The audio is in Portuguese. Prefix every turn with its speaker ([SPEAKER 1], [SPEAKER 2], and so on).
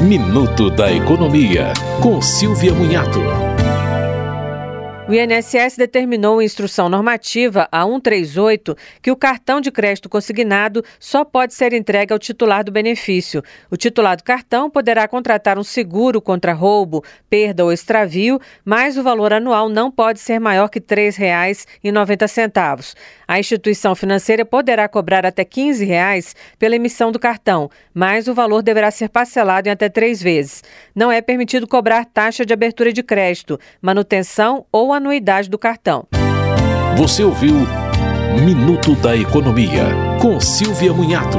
[SPEAKER 1] Minuto da Economia, com Silvia Munhato.
[SPEAKER 2] O INSS determinou em instrução normativa a 138 que o cartão de crédito consignado só pode ser entregue ao titular do benefício. O titular do cartão poderá contratar um seguro contra roubo, perda ou extravio, mas o valor anual não pode ser maior que R$ 3,90. A instituição financeira poderá cobrar até 15 reais pela emissão do cartão, mas o valor deverá ser parcelado em até três vezes. Não é permitido cobrar taxa de abertura de crédito, manutenção ou anuidade do cartão.
[SPEAKER 1] Você ouviu Minuto da Economia, com Silvia Munhato.